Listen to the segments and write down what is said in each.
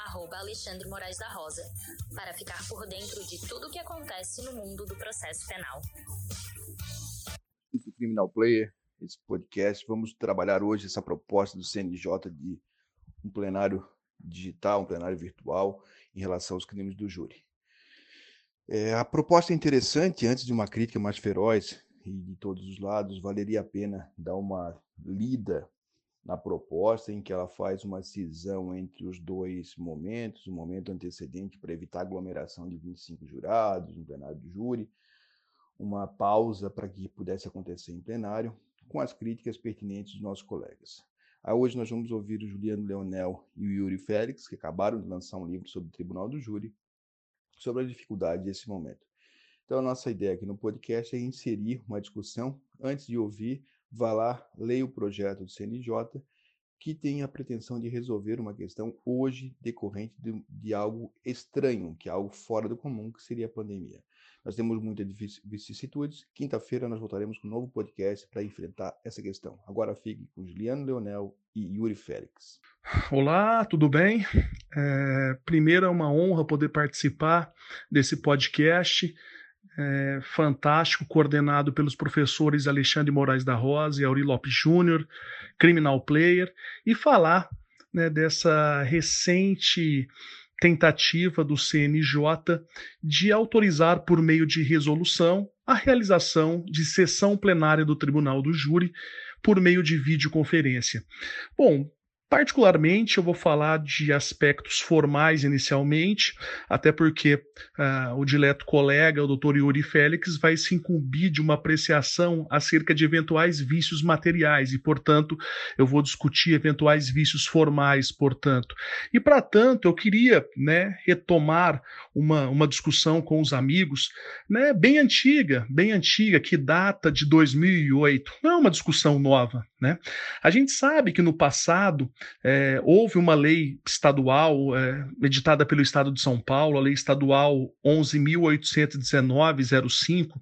arroba Alexandre Moraes da Rosa, para ficar por dentro de tudo o que acontece no mundo do processo penal. Criminal Player, esse podcast, vamos trabalhar hoje essa proposta do CNJ de um plenário digital, um plenário virtual em relação aos crimes do júri. É, a proposta é interessante, antes de uma crítica mais feroz e de todos os lados, valeria a pena dar uma lida na proposta, em que ela faz uma cisão entre os dois momentos, o momento antecedente para evitar aglomeração de 25 jurados no plenário do júri, uma pausa para que pudesse acontecer em plenário, com as críticas pertinentes dos nossos colegas. Aí hoje nós vamos ouvir o Juliano Leonel e o Yuri Félix, que acabaram de lançar um livro sobre o Tribunal do Júri, sobre a dificuldade desse momento. Então, a nossa ideia aqui no podcast é inserir uma discussão. Antes de ouvir, vá lá, leia o projeto do CNJ, que tem a pretensão de resolver uma questão hoje decorrente de, de algo estranho, que é algo fora do comum, que seria a pandemia. Nós temos muitas vicissitudes. Quinta-feira nós voltaremos com um novo podcast para enfrentar essa questão. Agora fique com Juliano Leonel e Yuri Félix. Olá, tudo bem? É, primeiro é uma honra poder participar desse podcast. É, fantástico, coordenado pelos professores Alexandre Moraes da Rosa e Auri Lopes Júnior, Criminal Player, e falar né, dessa recente tentativa do CNJ de autorizar, por meio de resolução, a realização de sessão plenária do Tribunal do Júri por meio de videoconferência. Bom, Particularmente, eu vou falar de aspectos formais inicialmente, até porque uh, o dileto colega, o doutor Yuri Félix, vai se incumbir de uma apreciação acerca de eventuais vícios materiais e, portanto, eu vou discutir eventuais vícios formais, portanto. E, para tanto, eu queria né, retomar uma, uma discussão com os amigos, né, bem antiga, bem antiga, que data de 2008. Não é uma discussão nova. Né? A gente sabe que no passado é, houve uma lei estadual é, editada pelo Estado de São Paulo, a Lei Estadual 11.819-05,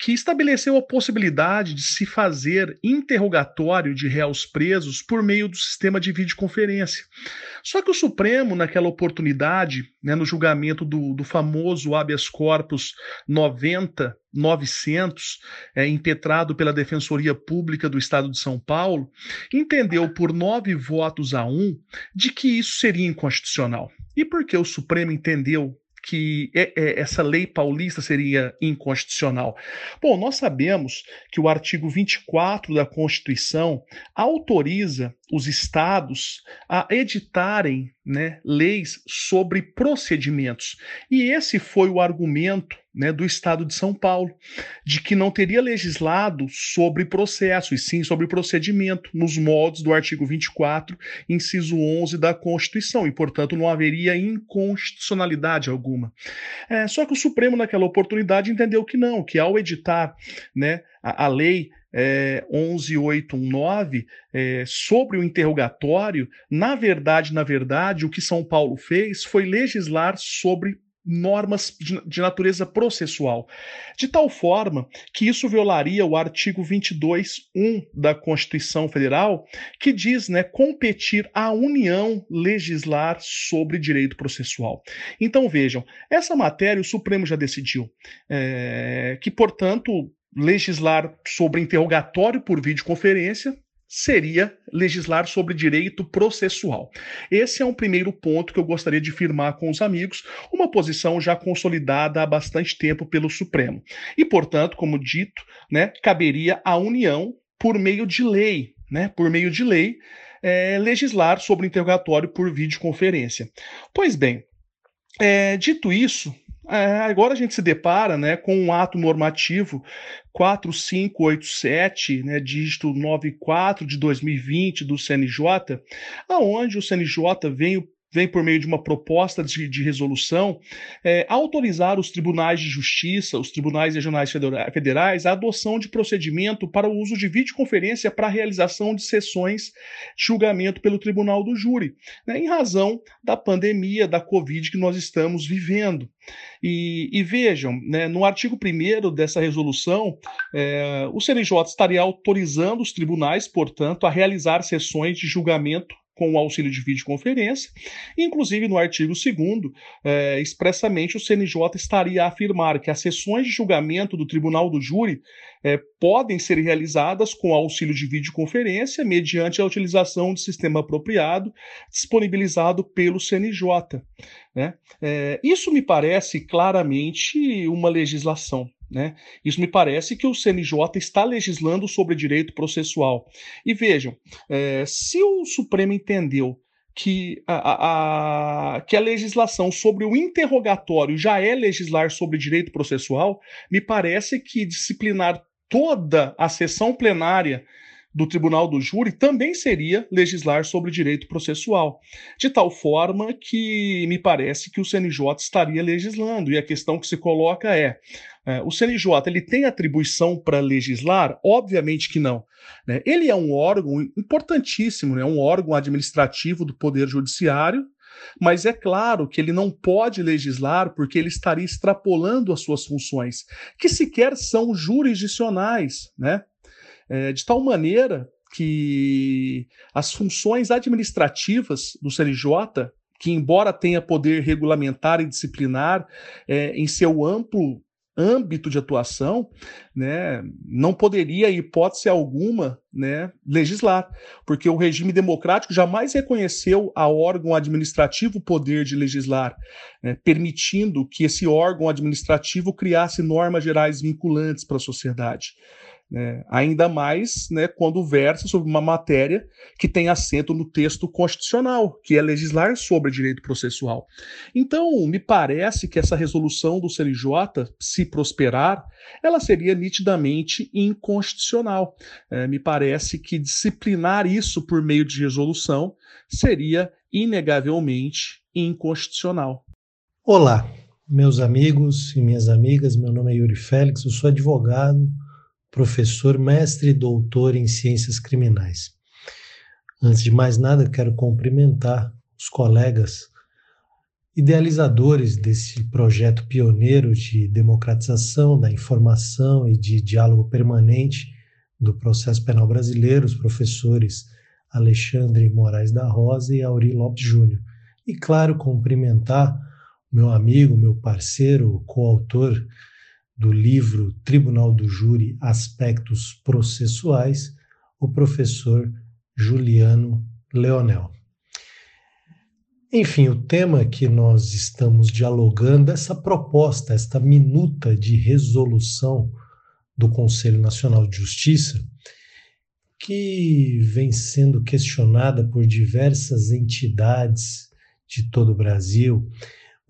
que estabeleceu a possibilidade de se fazer interrogatório de réus presos por meio do sistema de videoconferência. Só que o Supremo, naquela oportunidade, né, no julgamento do, do famoso habeas corpus 90 900, é, impetrado pela Defensoria Pública do Estado de São Paulo, entendeu por nove votos a um de que isso seria inconstitucional. E por que o Supremo entendeu que é, é, essa lei paulista seria inconstitucional? Bom, nós sabemos que o artigo 24 da Constituição autoriza os estados a editarem né, leis sobre procedimentos. E esse foi o argumento né, do Estado de São Paulo, de que não teria legislado sobre processo, e sim sobre procedimento, nos moldes do artigo 24, inciso 11 da Constituição, e, portanto, não haveria inconstitucionalidade alguma. É, só que o Supremo, naquela oportunidade, entendeu que não, que ao editar né, a, a lei é, 11819 é, sobre o interrogatório, na verdade, na verdade, o que São Paulo fez foi legislar sobre normas de, natureza processual, de tal forma que isso violaria o artigo 22.1 da Constituição Federal, que diz, né, competir à União legislar sobre direito processual. Então vejam, essa matéria o Supremo já decidiu, é, que portanto legislar sobre interrogatório por videoconferência seria legislar sobre direito processual. Esse é um primeiro ponto que eu gostaria de firmar com os amigos, uma posição já consolidada há bastante tempo pelo Supremo. E, portanto, como dito, né, caberia à União, por meio de lei, né, por meio de lei, é, legislar sobre interrogatório por videoconferência. Pois bem, é, dito isso, é, agora a gente se depara né, com um ato normativo 4587, né, dígito 94 de 2020 do CNJ, aonde o CNJ veio vem por meio de uma proposta de, de resolução, é, autorizar os tribunais de justiça, os tribunais regionais federais, a adoção de procedimento para o uso de videoconferência para a realização de sessões de julgamento pelo tribunal do júri, né, em razão da pandemia da Covid que nós estamos vivendo. E, e vejam, né, no artigo 1 dessa resolução, é, o CNJ estaria autorizando os tribunais, portanto, a realizar sessões de julgamento com o auxílio de videoconferência. Inclusive, no artigo 2, é, expressamente o CNJ estaria a afirmar que as sessões de julgamento do Tribunal do Júri é, podem ser realizadas com auxílio de videoconferência, mediante a utilização de sistema apropriado disponibilizado pelo CNJ. Né? É, isso me parece claramente uma legislação. Né? Isso me parece que o CNJ está legislando sobre direito processual. E vejam, é, se o Supremo entendeu que a, a, que a legislação sobre o interrogatório já é legislar sobre direito processual, me parece que disciplinar toda a sessão plenária do Tribunal do Júri também seria legislar sobre direito processual, de tal forma que me parece que o CNJ estaria legislando. E a questão que se coloca é: é o CNJ ele tem atribuição para legislar? Obviamente que não. Né? Ele é um órgão importantíssimo, é né? um órgão administrativo do Poder Judiciário. Mas é claro que ele não pode legislar porque ele estaria extrapolando as suas funções, que sequer são jurisdicionais, né? É, de tal maneira que as funções administrativas do CNJ, que embora tenha poder regulamentar e disciplinar é, em seu amplo âmbito de atuação, né, não poderia, em hipótese alguma, né, legislar, porque o regime democrático jamais reconheceu a órgão administrativo o poder de legislar, né, permitindo que esse órgão administrativo criasse normas gerais vinculantes para a sociedade. Né? Ainda mais né, quando versa sobre uma matéria que tem assento no texto constitucional, que é legislar sobre direito processual. Então, me parece que essa resolução do CNJ, se prosperar, ela seria nitidamente inconstitucional. É, me parece que disciplinar isso por meio de resolução seria inegavelmente inconstitucional. Olá, meus amigos e minhas amigas, meu nome é Yuri Félix, eu sou advogado professor, mestre e doutor em ciências criminais. Antes de mais nada, quero cumprimentar os colegas idealizadores desse projeto pioneiro de democratização da informação e de diálogo permanente do processo penal brasileiro, os professores Alexandre Moraes da Rosa e Auri Lopes Júnior. E, claro, cumprimentar meu amigo, meu parceiro, coautor do livro Tribunal do Júri Aspectos Processuais, o professor Juliano Leonel. Enfim, o tema que nós estamos dialogando, essa proposta, esta minuta de resolução do Conselho Nacional de Justiça, que vem sendo questionada por diversas entidades de todo o Brasil,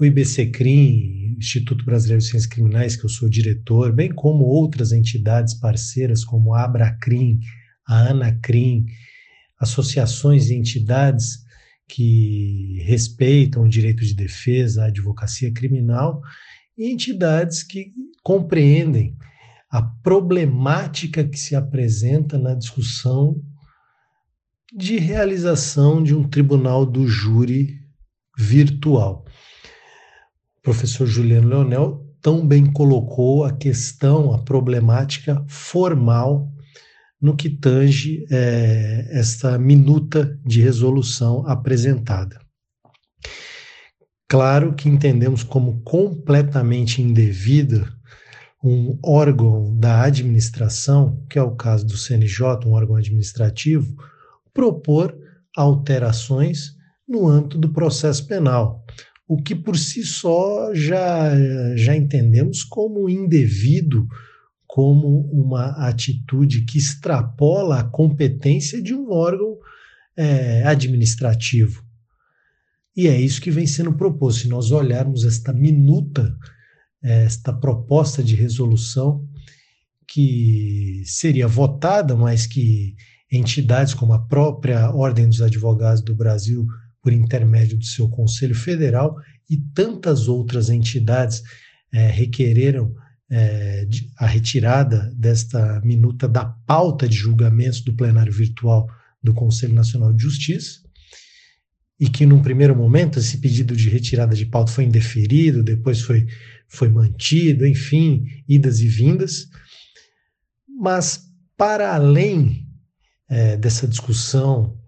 o IBCCRIM, Instituto Brasileiro de Ciências Criminais, que eu sou diretor, bem como outras entidades parceiras como a Abracrim, a Anacrim, associações e entidades que respeitam o direito de defesa, a advocacia criminal, e entidades que compreendem a problemática que se apresenta na discussão de realização de um tribunal do júri virtual professor Juliano Leonel tão bem colocou a questão, a problemática formal no que tange é, esta minuta de resolução apresentada. Claro que entendemos como completamente indevida um órgão da administração, que é o caso do CNJ, um órgão administrativo, propor alterações no âmbito do processo penal, o que por si só já, já entendemos como indevido, como uma atitude que extrapola a competência de um órgão é, administrativo. E é isso que vem sendo proposto. Se nós olharmos esta minuta, esta proposta de resolução, que seria votada, mas que entidades como a própria Ordem dos Advogados do Brasil por intermédio do seu Conselho Federal, e tantas outras entidades é, requereram é, a retirada desta minuta da pauta de julgamentos do plenário virtual do Conselho Nacional de Justiça, e que num primeiro momento esse pedido de retirada de pauta foi indeferido, depois foi, foi mantido, enfim, idas e vindas. Mas, para além é, dessa discussão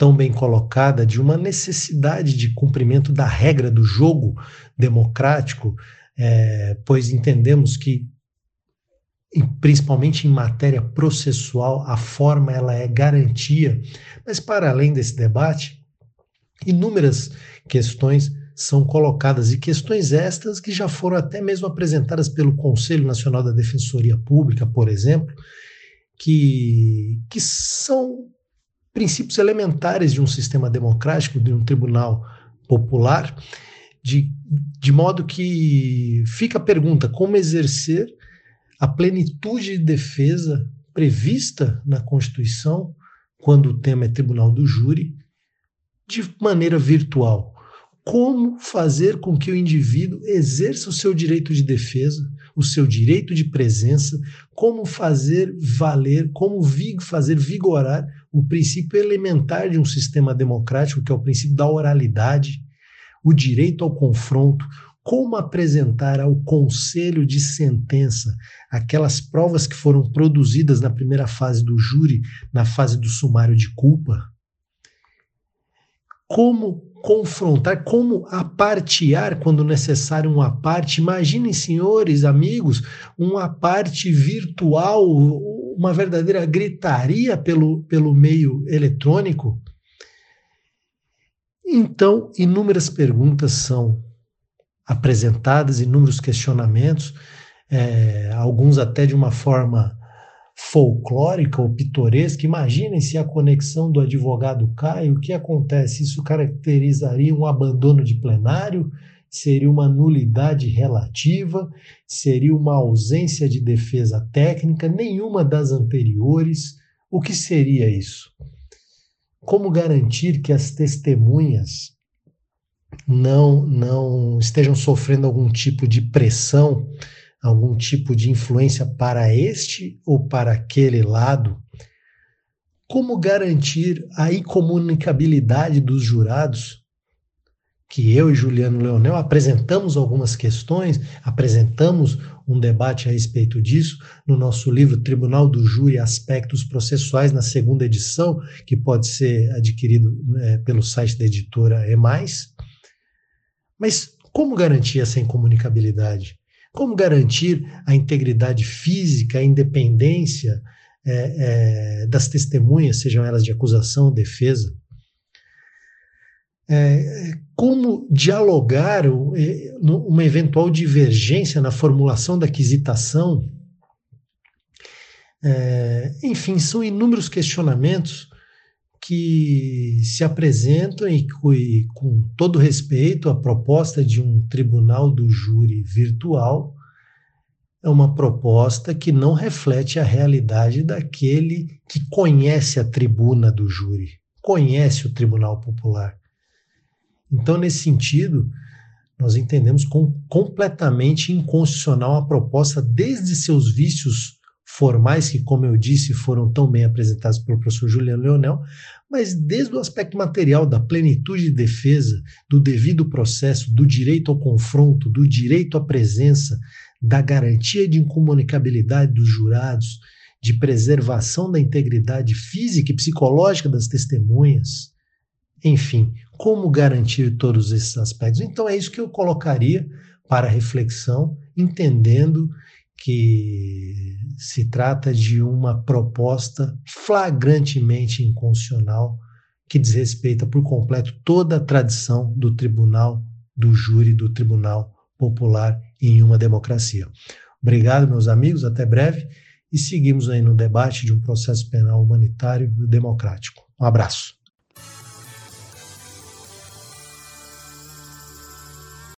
tão bem colocada de uma necessidade de cumprimento da regra do jogo democrático, é, pois entendemos que, principalmente em matéria processual, a forma ela é garantia. Mas, para além desse debate, inúmeras questões são colocadas, e questões estas que já foram até mesmo apresentadas pelo Conselho Nacional da Defensoria Pública, por exemplo, que, que são princípios elementares de um sistema democrático, de um tribunal popular, de, de modo que fica a pergunta: como exercer a plenitude de defesa prevista na Constituição, quando o tema é tribunal do júri, de maneira virtual. Como fazer com que o indivíduo exerça o seu direito de defesa, o seu direito de presença, como fazer valer, como fazer vigorar o princípio elementar de um sistema democrático, que é o princípio da oralidade, o direito ao confronto, como apresentar ao conselho de sentença aquelas provas que foram produzidas na primeira fase do júri, na fase do sumário de culpa, como confrontar, como apartear quando necessário um aparte. Imaginem, senhores, amigos, um aparte virtual, uma verdadeira gritaria pelo, pelo meio eletrônico. Então, inúmeras perguntas são apresentadas, inúmeros questionamentos, é, alguns até de uma forma folclórica ou pitoresca. Imaginem se a conexão do advogado cai, o que acontece? Isso caracterizaria um abandono de plenário? Seria uma nulidade relativa? Seria uma ausência de defesa técnica? Nenhuma das anteriores. O que seria isso? Como garantir que as testemunhas não, não estejam sofrendo algum tipo de pressão? algum tipo de influência para este ou para aquele lado? Como garantir a incomunicabilidade dos jurados? Que eu e Juliano Leonel apresentamos algumas questões, apresentamos um debate a respeito disso no nosso livro Tribunal do Júri Aspectos Processuais, na segunda edição, que pode ser adquirido né, pelo site da editora EMAIS. Mas como garantir essa incomunicabilidade? Como garantir a integridade física, a independência é, é, das testemunhas, sejam elas de acusação ou defesa? É, como dialogar é, uma eventual divergência na formulação da quisitação? É, enfim, são inúmeros questionamentos que se apresentam e, e, com todo respeito, a proposta de um tribunal do júri virtual é uma proposta que não reflete a realidade daquele que conhece a tribuna do júri, conhece o Tribunal Popular. Então, nesse sentido, nós entendemos com, completamente inconstitucional a proposta, desde seus vícios formais, que, como eu disse, foram tão bem apresentados pelo professor Juliano Leonel, mas desde o aspecto material da plenitude de defesa, do devido processo, do direito ao confronto, do direito à presença, da garantia de incomunicabilidade dos jurados, de preservação da integridade física e psicológica das testemunhas, enfim, como garantir todos esses aspectos. Então é isso que eu colocaria para reflexão, entendendo que se trata de uma proposta flagrantemente inconstitucional que desrespeita por completo toda a tradição do tribunal, do júri, do tribunal popular em uma democracia. Obrigado, meus amigos, até breve e seguimos aí no debate de um processo penal humanitário e democrático. Um abraço.